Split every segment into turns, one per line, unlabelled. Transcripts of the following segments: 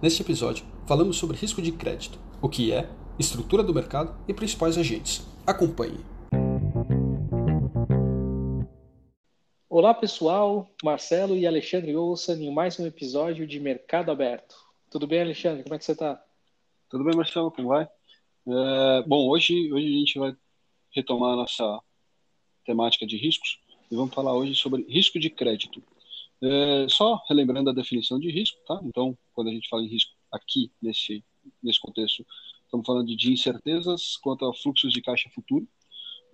Neste episódio, falamos sobre risco de crédito, o que é, estrutura do mercado e principais agentes. Acompanhe.
Olá pessoal, Marcelo e Alexandre Olsen em mais um episódio de Mercado Aberto. Tudo bem, Alexandre? Como é que você está?
Tudo bem, Marcelo? Como vai? É, bom, hoje, hoje a gente vai retomar a nossa temática de riscos e vamos falar hoje sobre risco de crédito. É, só relembrando a definição de risco, tá? Então, quando a gente fala em risco aqui, nesse, nesse contexto, estamos falando de incertezas quanto a fluxos de caixa futuro.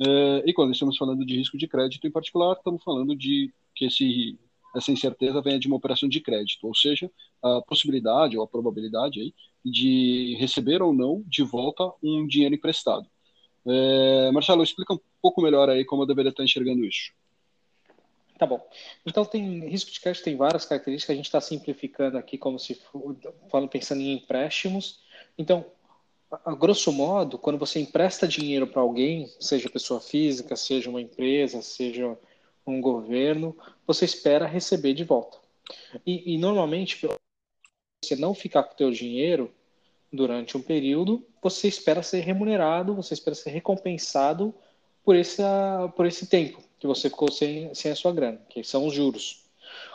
É, e quando estamos falando de risco de crédito em particular, estamos falando de que esse, essa incerteza venha de uma operação de crédito, ou seja, a possibilidade ou a probabilidade aí de receber ou não de volta um dinheiro emprestado. É, Marcelo, explica um pouco melhor aí como eu deveria estar enxergando isso.
Tá bom. Então, tem risco de crédito tem várias características. A gente está simplificando aqui como se for, pensando em empréstimos. Então, a grosso modo, quando você empresta dinheiro para alguém, seja pessoa física, seja uma empresa, seja um governo, você espera receber de volta. E, e normalmente, você não ficar com o teu dinheiro durante um período, você espera ser remunerado, você espera ser recompensado por esse, por esse tempo que você ficou sem, sem a sua grana, que são os juros.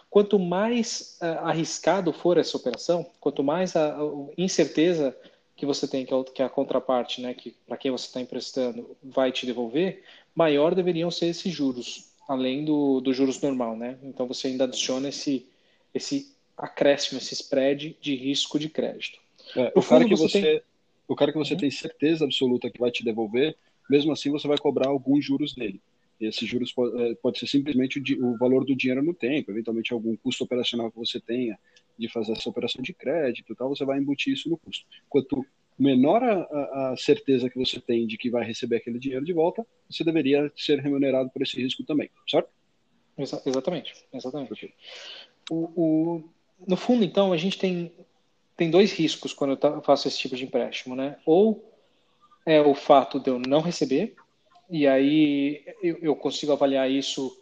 Quanto mais uh, arriscado for essa operação, quanto mais a, a incerteza que você tem, que, é, que é a contraparte, né, que para quem você está emprestando vai te devolver, maior deveriam ser esses juros, além do, do juros normal, né? Então você ainda adiciona esse, esse acréscimo, esse spread de risco de crédito.
É, o, cara que você, tem... o cara que você uhum. tem certeza absoluta que vai te devolver, mesmo assim você vai cobrar alguns juros dele. Esses juros pode, é, pode ser simplesmente o, o, valor do dinheiro no tempo, eventualmente algum custo operacional que você tenha de fazer essa operação de crédito e tal, você vai embutir isso no custo. Quanto menor a, a, certeza que você tem de que vai receber aquele dinheiro de volta, você deveria ser remunerado por esse risco também, certo?
Exa exatamente, exatamente. O, o, no fundo, então, a gente tem, tem dois riscos quando eu faço esse tipo de empréstimo, né? Ou é o fato de eu não receber, e aí eu, eu consigo avaliar isso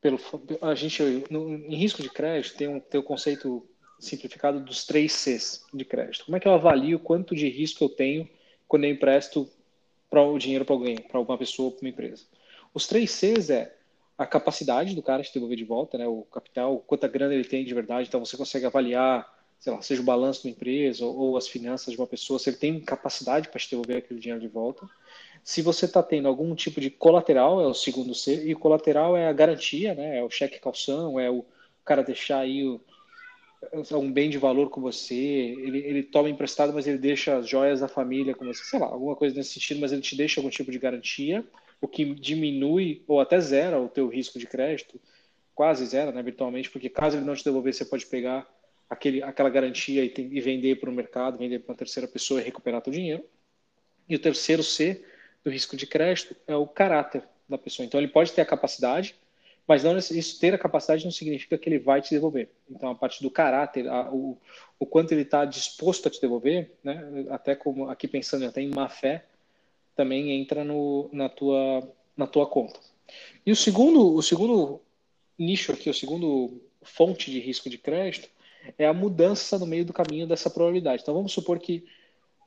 pelo a gente no, em risco de crédito tem um tem o um conceito simplificado dos três Cs de crédito. Como é que eu avalio quanto de risco eu tenho quando eu empresto para o dinheiro para alguém, para alguma pessoa, para uma empresa? Os três Cs é a capacidade do cara de devolver de volta, né, o capital, quanta grana ele tem de verdade, então você consegue avaliar, sei lá, seja o balanço da empresa ou, ou as finanças de uma pessoa, se ele tem capacidade para te devolver aquele dinheiro de volta. Se você está tendo algum tipo de colateral, é o segundo C, e o colateral é a garantia, né? É o cheque calção, é o cara deixar aí o, um bem de valor com você, ele, ele toma emprestado, mas ele deixa as joias da família com você, sei lá, alguma coisa nesse sentido, mas ele te deixa algum tipo de garantia, o que diminui ou até zera o teu risco de crédito, quase zero, né, virtualmente, porque caso ele não te devolver, você pode pegar aquele, aquela garantia e, tem, e vender para o mercado, vender para uma terceira pessoa e recuperar teu dinheiro. E o terceiro C do risco de crédito é o caráter da pessoa. Então, ele pode ter a capacidade, mas não isso ter a capacidade não significa que ele vai te devolver. Então, a parte do caráter, a, o, o quanto ele está disposto a te devolver, né, até como aqui pensando até em má fé, também entra no, na, tua, na tua conta. E o segundo, o segundo nicho aqui, o segundo fonte de risco de crédito é a mudança no meio do caminho dessa probabilidade. Então, vamos supor que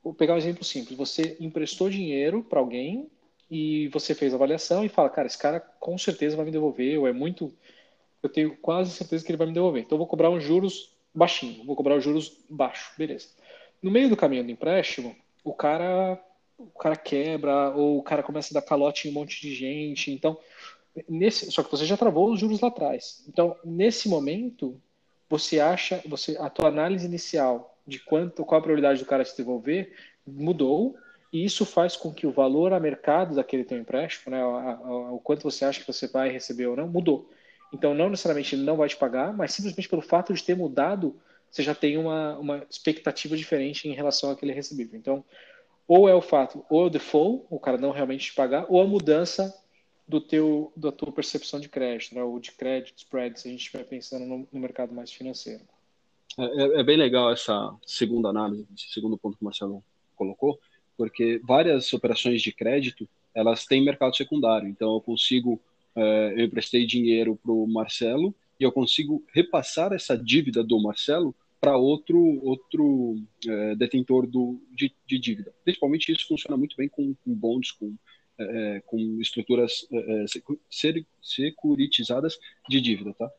Vou pegar um exemplo simples. Você emprestou dinheiro para alguém e você fez a avaliação e fala, cara, esse cara com certeza vai me devolver, ou é muito. Eu tenho quase certeza que ele vai me devolver. Então eu vou cobrar uns juros baixinho, vou cobrar os juros baixo, beleza. No meio do caminho do empréstimo, o cara, o cara quebra, ou o cara começa a dar calote em um monte de gente. Então, nesse, só que você já travou os juros lá atrás. Então, nesse momento, você acha, você, a tua análise inicial de quanto, qual a probabilidade do cara te devolver mudou, e isso faz com que o valor a mercado daquele teu empréstimo, né, o quanto você acha que você vai receber ou não, mudou. Então, não necessariamente ele não vai te pagar, mas simplesmente pelo fato de ter mudado, você já tem uma, uma expectativa diferente em relação àquele recebível. Então, ou é o fato, ou é o default, o cara não realmente te pagar, ou a mudança do teu, da tua percepção de crédito, né, ou de crédito spread, se a gente estiver pensando no, no mercado mais financeiro.
É, é, é, bem legal essa segunda análise, esse segundo ponto que o Marcelo colocou, porque várias operações de crédito elas têm mercado secundário. Então eu consigo, é, eu emprestei dinheiro para o Marcelo e eu consigo repassar essa dívida do Marcelo para outro, outro é, detentor do, de, de, dívida. Principalmente isso funciona muito bem com, com bonds, com, é, com estruturas é, securitizadas de dívida. Tá?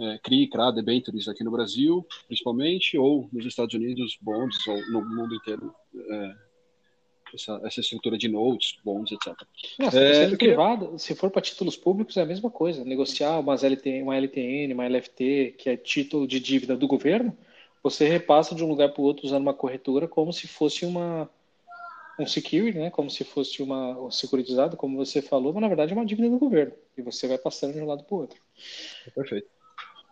É, CRI, CRA, debentures aqui no Brasil, principalmente, ou nos Estados Unidos, bonds, ou no mundo inteiro, é, essa, essa estrutura de notes, bonds, etc.
Não, se é, queria... privado, se for para títulos públicos, é a mesma coisa. Negociar umas LTN, uma LTN, uma LFT, que é título de dívida do governo, você repassa de um lugar para o outro usando uma corretora como se fosse uma um security, né? Como se fosse uma um securitizado, como você falou, mas na verdade é uma dívida do governo e você vai passando de um lado para o outro.
Perfeito.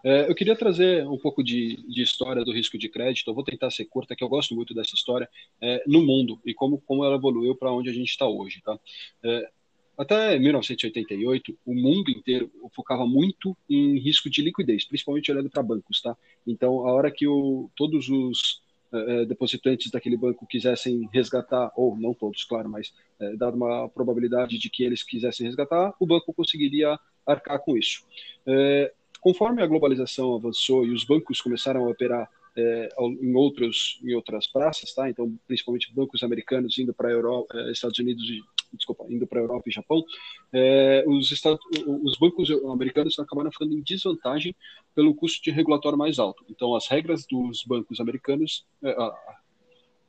É, eu queria trazer um pouco de, de, história do risco de crédito. Eu vou tentar ser curta, que eu gosto muito dessa história é, no mundo e como, como ela evoluiu para onde a gente está hoje. Tá? É, até 1988, o mundo inteiro focava muito em risco de liquidez, principalmente olhando para bancos. Tá? Então, a hora que o, todos os é, é, depositantes daquele banco quisessem resgatar, ou não todos, claro, mas é, dada uma probabilidade de que eles quisessem resgatar, o banco conseguiria arcar com isso. É, conforme a globalização avançou e os bancos começaram a operar é, em outros em outras praças, tá? Então, principalmente bancos americanos indo para Europa, é, Estados Unidos e desculpa, indo para Europa e Japão, é, os, Estados, os bancos americanos acabaram ficando em desvantagem pelo custo de regulatório mais alto. Então, as regras dos bancos americanos, é,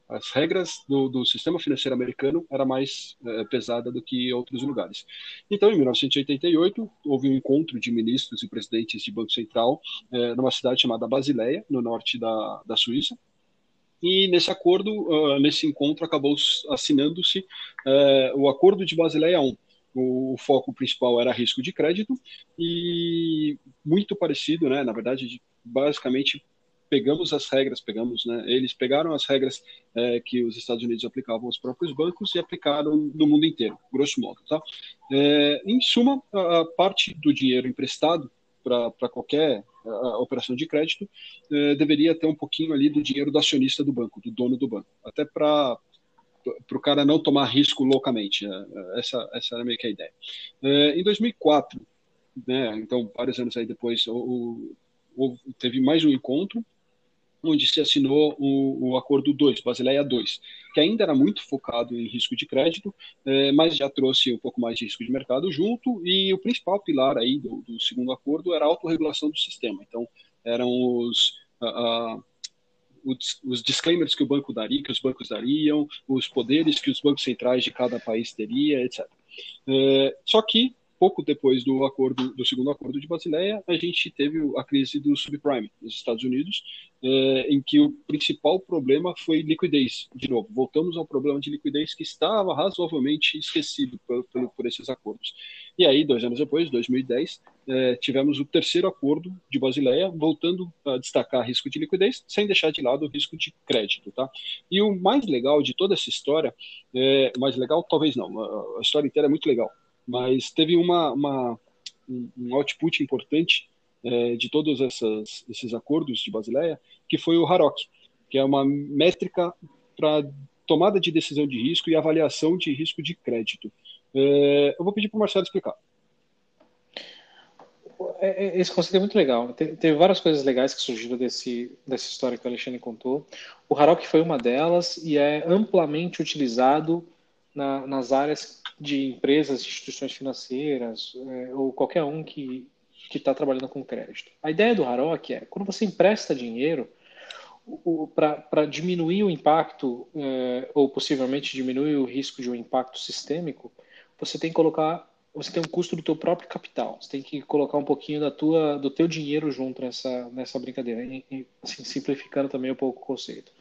as regras do, do, sistema financeiro americano era mais é, pesada do que outros lugares. Então, em 1988, houve um encontro de ministros e presidentes de Banco Central é, numa cidade chamada Basileia, no norte da, da Suíça. E nesse acordo, uh, nesse encontro, acabou assinando-se uh, o Acordo de Basileia I. O, foco principal era risco de crédito e muito parecido, né? Na verdade, basicamente pegamos as regras, pegamos, né, eles pegaram as regras é, que os Estados Unidos aplicavam aos próprios bancos e aplicaram no mundo inteiro, grosso modo. Tá? É, em suma, a, a, parte do dinheiro emprestado para qualquer a, operação de crédito é, deveria ter um pouquinho ali do dinheiro do acionista do banco, do dono do banco, até para o cara não tomar risco loucamente. É, é, essa, essa era meio que a ideia. Em 2004, né, então vários anos aí depois, o, o, teve mais um encontro onde se assinou o, o Acordo 2, Basileia 2, que ainda era muito focado em risco de crédito, eh, mas já trouxe um pouco mais de risco de mercado junto, e o principal pilar aí do, do segundo acordo era a autorregulação do sistema. Então, eram os, uh, os, os, disclaimers que o banco daria, que os bancos dariam, os poderes que os bancos centrais de cada país teria, etc. Eh, só que pouco depois do acordo do segundo acordo de Basileia, a gente teve a crise do subprime nos Estados Unidos, é, em que o principal problema foi liquidez. De novo, voltamos ao problema de liquidez que estava razoavelmente esquecido por, por, por esses acordos. E aí, dois anos depois, 2010, é, tivemos o terceiro acordo de Basileia, voltando a destacar risco de liquidez, sem deixar de lado o risco de crédito. Tá? E o mais legal de toda essa história, é, mais legal talvez não, a história inteira é muito legal, mas teve uma, uma um output importante é, de todos essas, esses acordos de Basileia, que foi o HAROC, que é uma métrica para tomada de decisão de risco e avaliação de risco de crédito. É, eu vou pedir para o Marcelo explicar.
É, é, esse conceito é muito legal. Teve várias coisas legais que surgiram desse, dessa história que o Alexandre contou. O Harok foi uma delas e é amplamente utilizado na, nas áreas de empresas, instituições financeiras, é, ou qualquer um que está trabalhando com crédito. A ideia do Harok é, quando você empresta dinheiro, para diminuir o impacto, é, ou possivelmente diminuir o risco de um impacto sistêmico, você tem que colocar, você tem um custo do teu próprio capital, você tem que colocar um pouquinho da tua, do teu dinheiro junto nessa, nessa brincadeira, assim, simplificando também um pouco o conceito.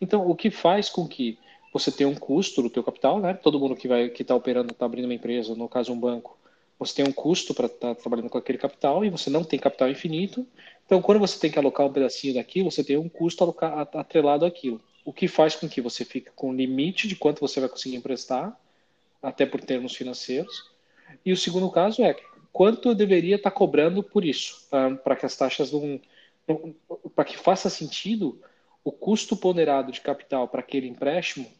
Então, o que faz com que você tem um custo do teu capital, né? Todo mundo que vai que está operando, está abrindo uma empresa, no caso um banco, você tem um custo para estar tá trabalhando com aquele capital e você não tem capital infinito. Então, quando você tem que alocar um pedacinho daquilo, você tem um custo atrelado àquilo. O que faz com que você fique com limite de quanto você vai conseguir emprestar, até por termos financeiros. E o segundo caso é quanto eu deveria estar tá cobrando por isso, para que as taxas não para que faça sentido o custo ponderado de capital para aquele empréstimo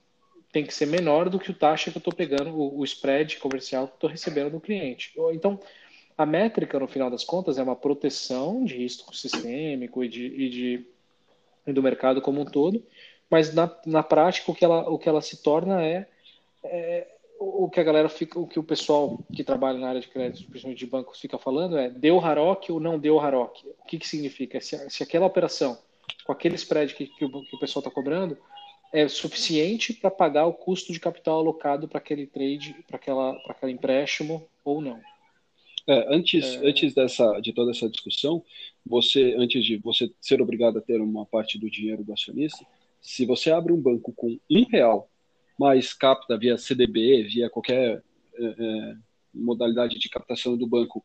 tem que ser menor do que o taxa que eu estou pegando, o, o, spread comercial que estou recebendo do cliente. Então, a métrica, no final das contas, é uma proteção de risco sistêmico e de, e de e do mercado como um todo, mas na, na prática o que ela, o que ela se torna é, é o que a galera fica, o que o pessoal que trabalha na área de crédito, principalmente de bancos, fica falando é deu Harok ou não deu Harok. O que, que significa? Se, se aquela operação, com aquele spread que, que, o, que o pessoal está cobrando, é suficiente para pagar o custo de capital alocado para aquele trade, para aquela, para aquele empréstimo ou não.
É, antes, é... antes dessa, de toda essa discussão, você, antes de você ser obrigado a ter uma parte do dinheiro do acionista, se você abre um banco com um real, mas capta via CDB, via qualquer é, é, modalidade de captação do banco,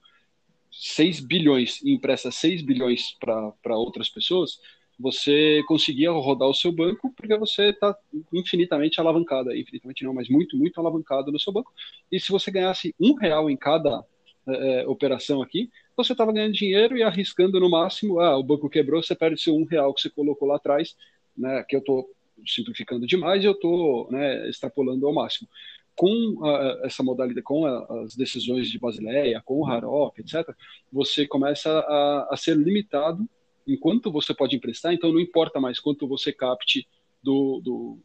6 bilhões e empresta 6 bilhões para outras pessoas, você conseguia rodar o seu banco porque você está infinitamente alavancado, infinitamente não, mas muito, muito alavancado no seu banco. E se você ganhasse um real em cada é, é operação aqui, você estava ganhando dinheiro e arriscando no máximo, ah, o banco quebrou, você perde seu um real que você colocou lá atrás, né, que eu estou simplificando demais eu estou né, extrapolando ao máximo. Com a, essa modalidade, com a, as decisões de Basileia, com o Harop, etc., você começa a, a ser limitado enquanto você pode emprestar, então não importa mais quanto você capte do, do,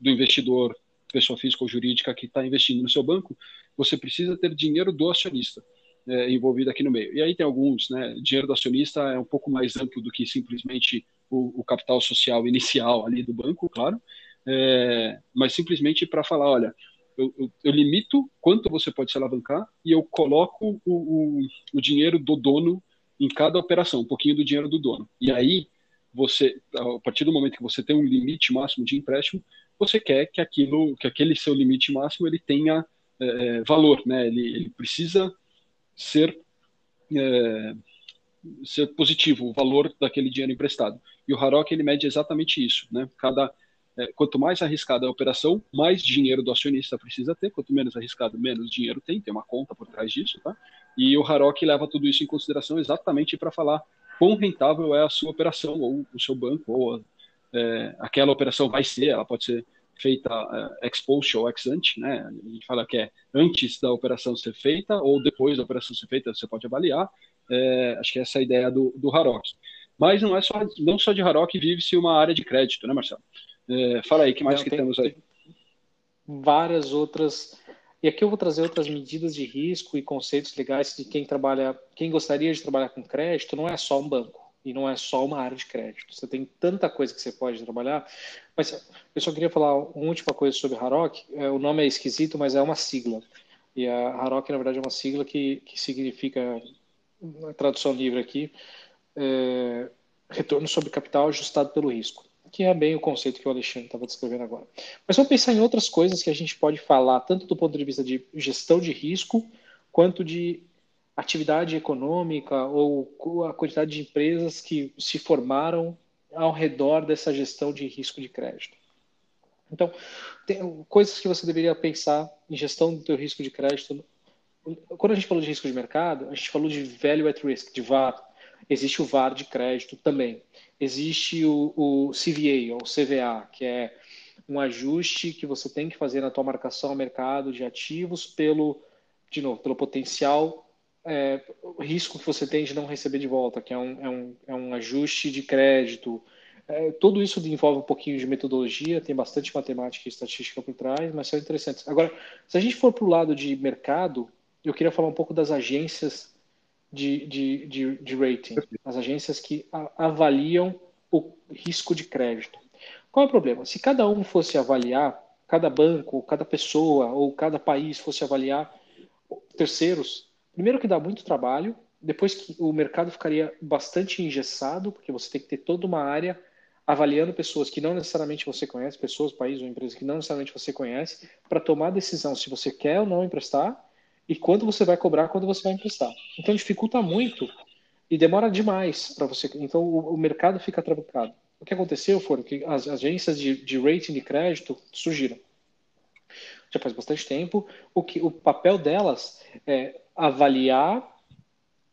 do investidor, pessoa física ou jurídica que está investindo no seu banco, você precisa ter dinheiro do acionista é, envolvido aqui no meio. E aí tem alguns, né? Dinheiro do acionista é um pouco mais amplo do que simplesmente o, o capital social inicial ali do banco, claro, é, mas simplesmente para falar, olha, eu, eu, eu, limito quanto você pode se alavancar e eu coloco o, o, o dinheiro do dono em cada operação, um pouquinho do dinheiro do dono. E aí, você, a partir do momento que você tem um limite máximo de empréstimo, você quer que aquilo, que aquele seu limite máximo ele tenha é, é valor, né? Ele, ele precisa ser é, ser positivo o valor daquele dinheiro emprestado. E o Harok ele mede exatamente isso, né? Cada é, quanto mais arriscada a operação, mais dinheiro do acionista precisa ter. Quanto menos arriscado, menos dinheiro tem. Tem uma conta por trás disso, tá? E o Harok leva tudo isso em consideração exatamente para falar quão rentável é a sua operação, ou o seu banco, ou é, aquela operação vai ser, ela pode ser feita é, ex post ou ex ante, né? A gente fala que é antes da operação ser feita ou depois da operação ser feita, você pode avaliar. É, acho que essa é a ideia do, do. Mas não é só, não só de Harok vive-se uma área de crédito, né, Marcelo? É, fala aí, que mais não, que tem, temos aí?
Várias outras e aqui eu vou trazer outras medidas de risco e conceitos legais de quem trabalha, quem gostaria de trabalhar com crédito, não é só um banco e não é só uma área de crédito. Você tem tanta coisa que você pode trabalhar. Mas eu só queria falar uma última coisa sobre Harok. É, o nome é esquisito, mas é uma sigla. E a Harok, na verdade, é uma sigla que, que significa, na tradução livre aqui, é, retorno sobre capital ajustado pelo risco que é bem o conceito que o Alexandre estava descrevendo agora. Mas vamos pensar em outras coisas que a gente pode falar, tanto do ponto de vista de gestão de risco, quanto de atividade econômica ou a quantidade de empresas que se formaram ao redor dessa gestão de risco de crédito. Então, tem coisas que você deveria pensar em gestão do teu risco de crédito. Quando a gente falou de risco de mercado, a gente falou de value at risk, de VAR. Existe o VAR de crédito também existe o, o CVA, ou CVA, que é um ajuste que você tem que fazer na tua marcação ao mercado de ativos pelo, de novo, pelo potencial é, risco que você tem de não receber de volta, que é um, é um, é um ajuste de crédito. É, tudo isso envolve um pouquinho de metodologia, tem bastante matemática e estatística por trás, mas são interessantes. Agora, se a gente for para o lado de mercado, eu queria falar um pouco das agências de, de, de, de rating, as agências que avaliam o risco de crédito. Qual é o problema? Se cada um fosse avaliar, cada banco, cada pessoa ou cada país fosse avaliar terceiros, primeiro que dá muito trabalho, depois que o mercado ficaria bastante engessado, porque você tem que ter toda uma área avaliando pessoas que não necessariamente você conhece, pessoas, países ou empresas que não necessariamente você conhece, para tomar a decisão se você quer ou não emprestar e quando você vai cobrar, quando você vai emprestar. Então dificulta muito e demora demais para você. Então o, o, mercado fica trancado. O que aconteceu foi que as agências de, de rating de crédito surgiram. Já faz bastante tempo. O que o papel delas é avaliar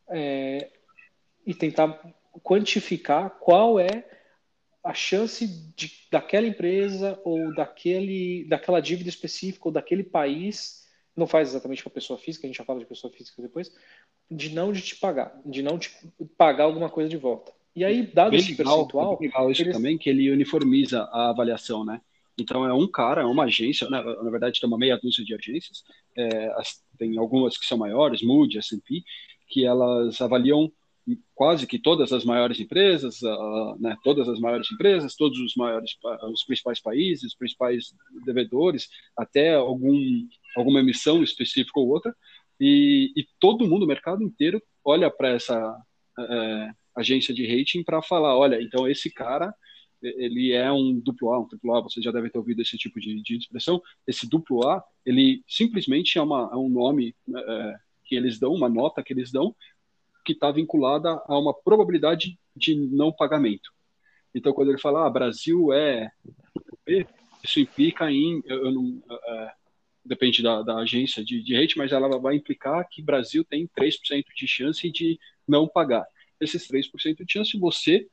é, e tentar quantificar qual é a chance de, daquela empresa ou daquele, daquela dívida específica ou daquele país não faz exatamente para pessoa física, a gente já fala de pessoa física depois, de não de te pagar, de não te pagar alguma coisa de volta. E aí, dado
bem
esse
legal,
percentual.
É legal isso
eles...
também, que ele uniformiza a avaliação, né? Então é um cara, é uma agência, né? na verdade tem uma meia dúzia de agências, é, as, tem algumas que são maiores, Moody, S&P, que elas avaliam quase que todas as maiores empresas, uh, né, todas as maiores empresas, todos os maiores, os principais países, os principais devedores, até algum, alguma emissão específica ou outra, e, e todo mundo, o mercado inteiro, olha para essa é, agência de rating para falar, olha, então esse cara ele é um duplo A, um triplo A, você já deve ter ouvido esse tipo de, de expressão. Esse duplo A, ele simplesmente é, uma, é um nome é, que eles dão, uma nota que eles dão, que está vinculada a uma probabilidade de não pagamento. Então, quando ele fala, ah, Brasil é isso implica em, eu, eu não, é, depende da, da, agência de, de rate, mas ela vai implicar que Brasil tem 3% de chance de não pagar. Esses 3% de chance, você,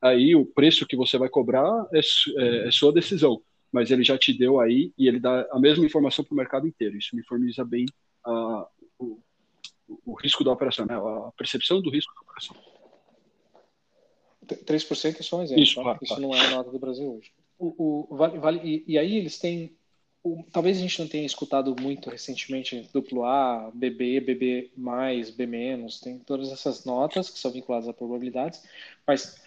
aí o preço que você vai cobrar é, é, é sua decisão, mas ele já te deu aí e ele dá a mesma informação para o mercado inteiro. Isso uniformiza bem uh, o, o risco da operação, né? a percepção do risco da operação.
3% é só um exemplo. Isso, tá? claro, Isso claro. não é a nota do Brasil hoje. O, o vale, vale, e, e, aí eles têm. O, talvez a gente não tenha escutado muito recentemente duplo A, BB, BB, B menos, tem todas essas notas que são vinculadas a probabilidades, mas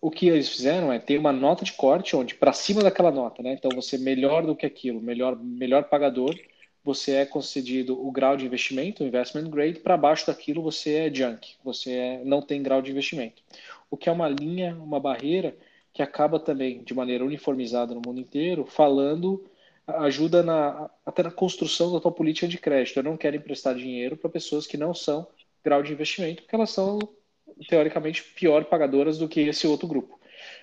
o que eles fizeram é ter uma nota de corte onde para cima daquela nota, né? Então você melhor do que aquilo, melhor melhor pagador, você é concedido o grau de investimento, o investment grade, para baixo daquilo você é junk, você é, não tem grau de investimento. O que é uma linha, uma barreira que acaba também, de maneira uniformizada no mundo inteiro, falando, ajuda na, até na construção da tua política de crédito. Eu não quero emprestar dinheiro para pessoas que não são grau de investimento, porque elas são, teoricamente, pior pagadoras do que esse outro grupo.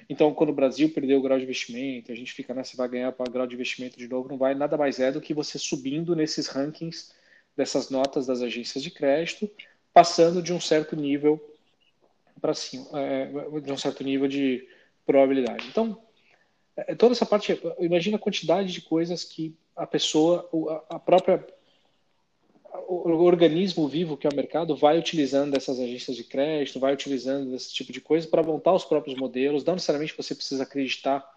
Então, quando o Brasil perdeu o grau de investimento, a gente fica, né, você vai ganhar para grau de investimento de novo, não vai, nada mais é do que você subindo nesses rankings dessas notas das agências de crédito, passando de um certo nível para cima, é, de um certo nível de probabilidade. Então, toda essa parte, imagina a quantidade de coisas que a pessoa, a própria o organismo vivo que é o mercado vai utilizando essas agências de crédito, vai utilizando esse tipo de coisa para montar os próprios modelos. Não necessariamente você precisa acreditar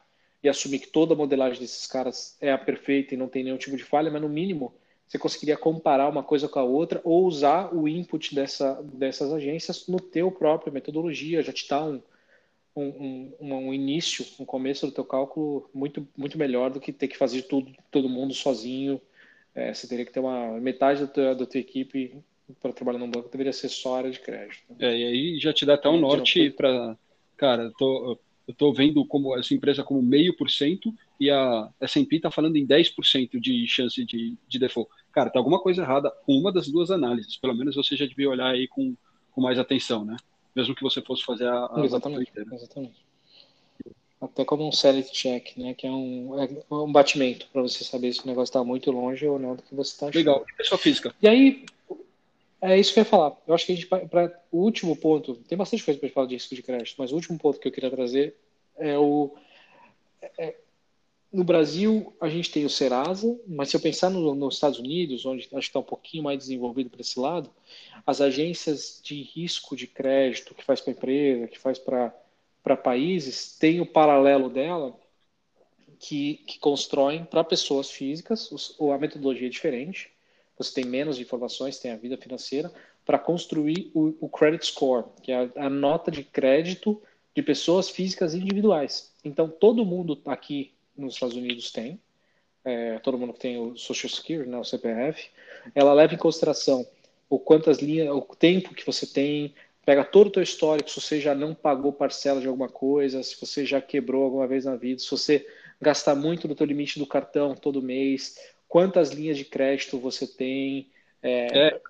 e assumir que toda a modelagem desses caras é a perfeita e não tem nenhum tipo de falha, mas no mínimo você conseguiria comparar uma coisa com a outra ou usar o input dessa, dessas agências no teu própria metodologia, já te dá um, um, um, um, início, um começo do teu cálculo muito, muito melhor do que ter que fazer tudo, todo mundo sozinho é, você teria que ter uma metade da tua, da tua equipe para trabalhar num banco deveria ser só área de crédito.
É, e aí já te dá até um norte para, cara, eu tô, eu tô vendo como essa empresa como meio por cento e a S&P está falando em 10% de chance de, de default. Cara, tá alguma coisa errada com uma das duas análises. Pelo menos você já devia olhar aí com, com mais atenção, né? Mesmo que você fosse fazer a, a
exatamente, exatamente até como um sanity check, né? Que é um, é um batimento para você saber se o negócio está muito longe ou não do que você está achando.
Legal. Pessoa física.
E aí, é isso que eu ia falar. Eu acho que a gente, para o último ponto, tem bastante coisa para falar de risco de crédito, mas o último ponto que eu queria trazer é o. É, no Brasil, a gente tem o Serasa, mas se eu pensar no, nos Estados Unidos, onde acho que está um pouquinho mais desenvolvido para esse lado, as agências de risco de crédito que faz para empresa, que faz para países tem o paralelo dela que, que constroem para pessoas físicas, os, a metodologia é diferente, você tem menos informações, tem a vida financeira, para construir o, o, credit score, que é a, a, nota de crédito de pessoas físicas individuais. Então, todo mundo aqui nos Estados Unidos tem, é, todo mundo que tem o Social Security, né, o CPF, ela leva em consideração o quantas linhas, o tempo que você tem, pega todo o teu histórico, se você já não pagou parcela de alguma coisa, se você já quebrou alguma vez na vida, se você gastar muito no teu limite do cartão todo mês, quantas linhas de crédito você tem, é, é,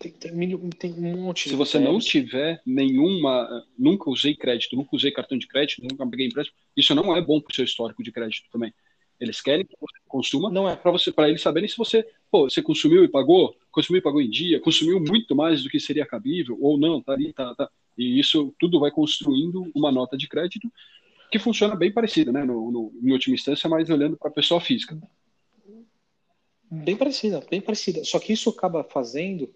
tem, tem, tem, um monte
Se você não tiver nenhuma, nunca usei crédito, nunca usei cartão de crédito, nunca peguei empréstimo, isso não é bom para o seu histórico de crédito também. Eles querem que você consuma, não é para você, para eles saberem se você, pô, você consumiu e pagou, consumiu e pagou em dia, consumiu muito mais do que seria cabível ou não, tá ali, tá, tá. E isso tudo vai construindo uma nota de crédito que funciona bem parecida, né, no, no em última instância, mas olhando para a pessoa física.
Bem parecida, bem parecida. Só que isso acaba fazendo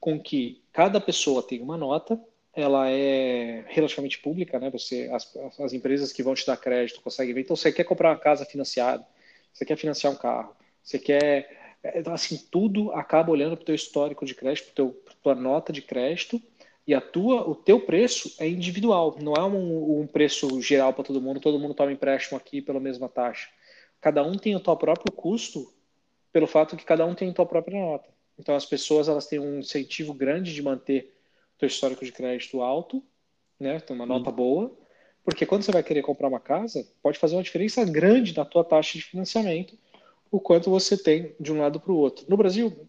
com que cada pessoa tenha uma nota ela é relativamente pública, né? Você, as, as empresas que vão te dar crédito conseguem ver. Então, você quer comprar uma casa financiada, você quer financiar um carro, você quer, então, assim, tudo acaba olhando para o teu histórico de crédito, para tua nota de crédito e a tua, o teu preço é individual, não é um, um preço geral para todo mundo. Todo mundo toma empréstimo aqui pela mesma taxa. Cada um tem o seu próprio custo pelo fato que cada um tem a sua própria nota. Então as pessoas elas têm um incentivo grande de manter o teu histórico de crédito alto, né, ter uma nota boa, porque quando você vai querer comprar uma casa, pode fazer uma diferença grande na tua taxa de financiamento, o quanto você tem de um lado para o outro. No Brasil,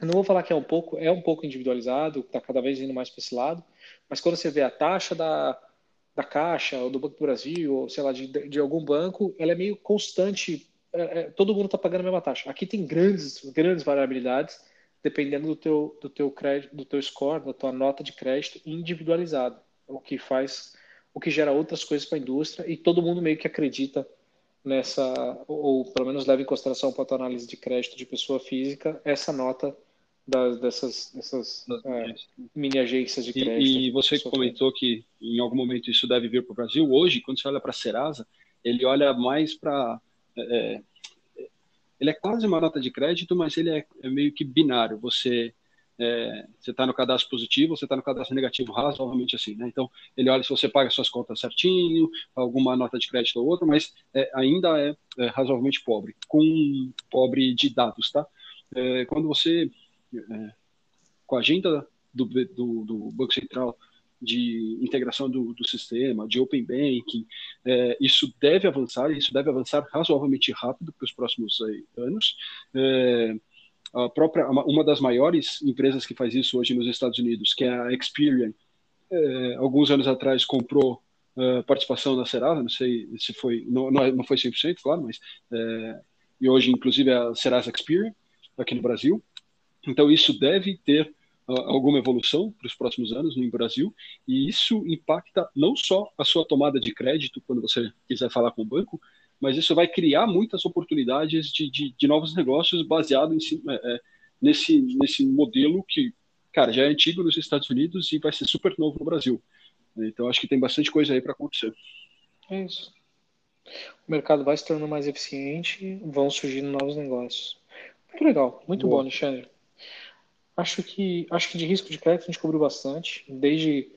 eu não vou falar que é um pouco, é um pouco individualizado, está cada vez indo mais para esse lado, mas quando você vê a taxa da, da Caixa, ou do Banco do Brasil, ou sei lá, de, de algum banco, ela é meio constante é, é, todo mundo está pagando a mesma taxa. Aqui tem grandes, grandes variabilidades dependendo do teu, do teu crédito, do teu score, da tua nota de crédito individualizada, o que faz, o que gera outras coisas para a indústria e todo mundo meio que acredita nessa, ou pelo menos leva em consideração para a tua análise de crédito de pessoa física essa nota das, dessas, dessas é, mini agências de crédito.
E, e você comentou que em algum momento isso deve vir para o Brasil. Hoje, quando você olha para a Serasa, ele olha mais para é, ele é quase uma nota de crédito, mas ele é, é meio que binário. Você é, você está no cadastro positivo, você está no cadastro negativo, razoavelmente assim, né? Então, ele olha se você paga suas contas certinho, alguma nota de crédito ou outra, mas é, ainda é, é, razoavelmente pobre, com pobre de dados, tá? É, quando você, é, com a agenda do, do, do Banco Central de integração do, do sistema, de open banking, é, isso deve avançar, isso deve avançar razoavelmente rápido para os próximos anos. É, a própria, uma das maiores empresas que faz isso hoje nos Estados Unidos, que é a Experian, é, alguns anos atrás comprou é, participação da Serasa, não sei se foi, não, não foi 100%, claro, mas, é, e hoje inclusive é a Serasa Experian, aqui no Brasil. Então isso deve ter alguma evolução para os próximos anos no Brasil, e isso impacta não só a sua tomada de crédito quando você quiser falar com o banco, mas isso vai criar muitas oportunidades de, de, de novos negócios baseado em, é, nesse, nesse modelo que, cara, já é antigo nos Estados Unidos e vai ser super novo no Brasil. Então, acho que tem bastante coisa aí para acontecer.
É isso. O mercado vai se tornando mais eficiente, vão surgindo novos negócios. Muito legal, muito Boa. bom, Alexandre. Acho que, acho que de risco de crédito a gente cobriu bastante, desde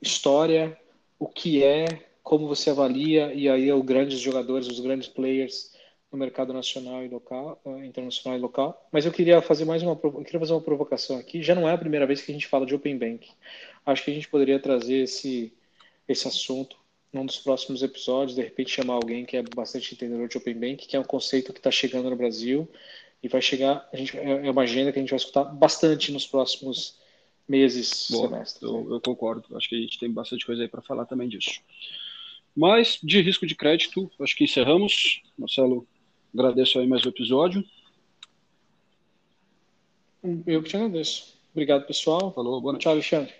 história, o que é, como você avalia, e aí os grandes jogadores, os grandes players no mercado nacional e local, eh, internacional e local. Mas eu queria fazer mais uma, queria fazer uma provocação aqui. Já não é a primeira vez que a gente fala de Open Bank. Acho que a gente poderia trazer esse, esse assunto num dos próximos episódios, de repente chamar alguém que é bastante entendedor de Open Bank, que é um conceito que está chegando no Brasil e vai chegar, a gente, é, é uma agenda que a gente vai escutar bastante nos próximos meses, Boa, semestres.
Eu, eu, concordo, acho que a gente tem bastante coisa aí para falar também disso. Mas, de risco de crédito, acho que encerramos. Marcelo, agradeço aí mais o episódio.
Eu que te agradeço. Obrigado, pessoal.
Falou, boa noite.
Tchau, Alexandre.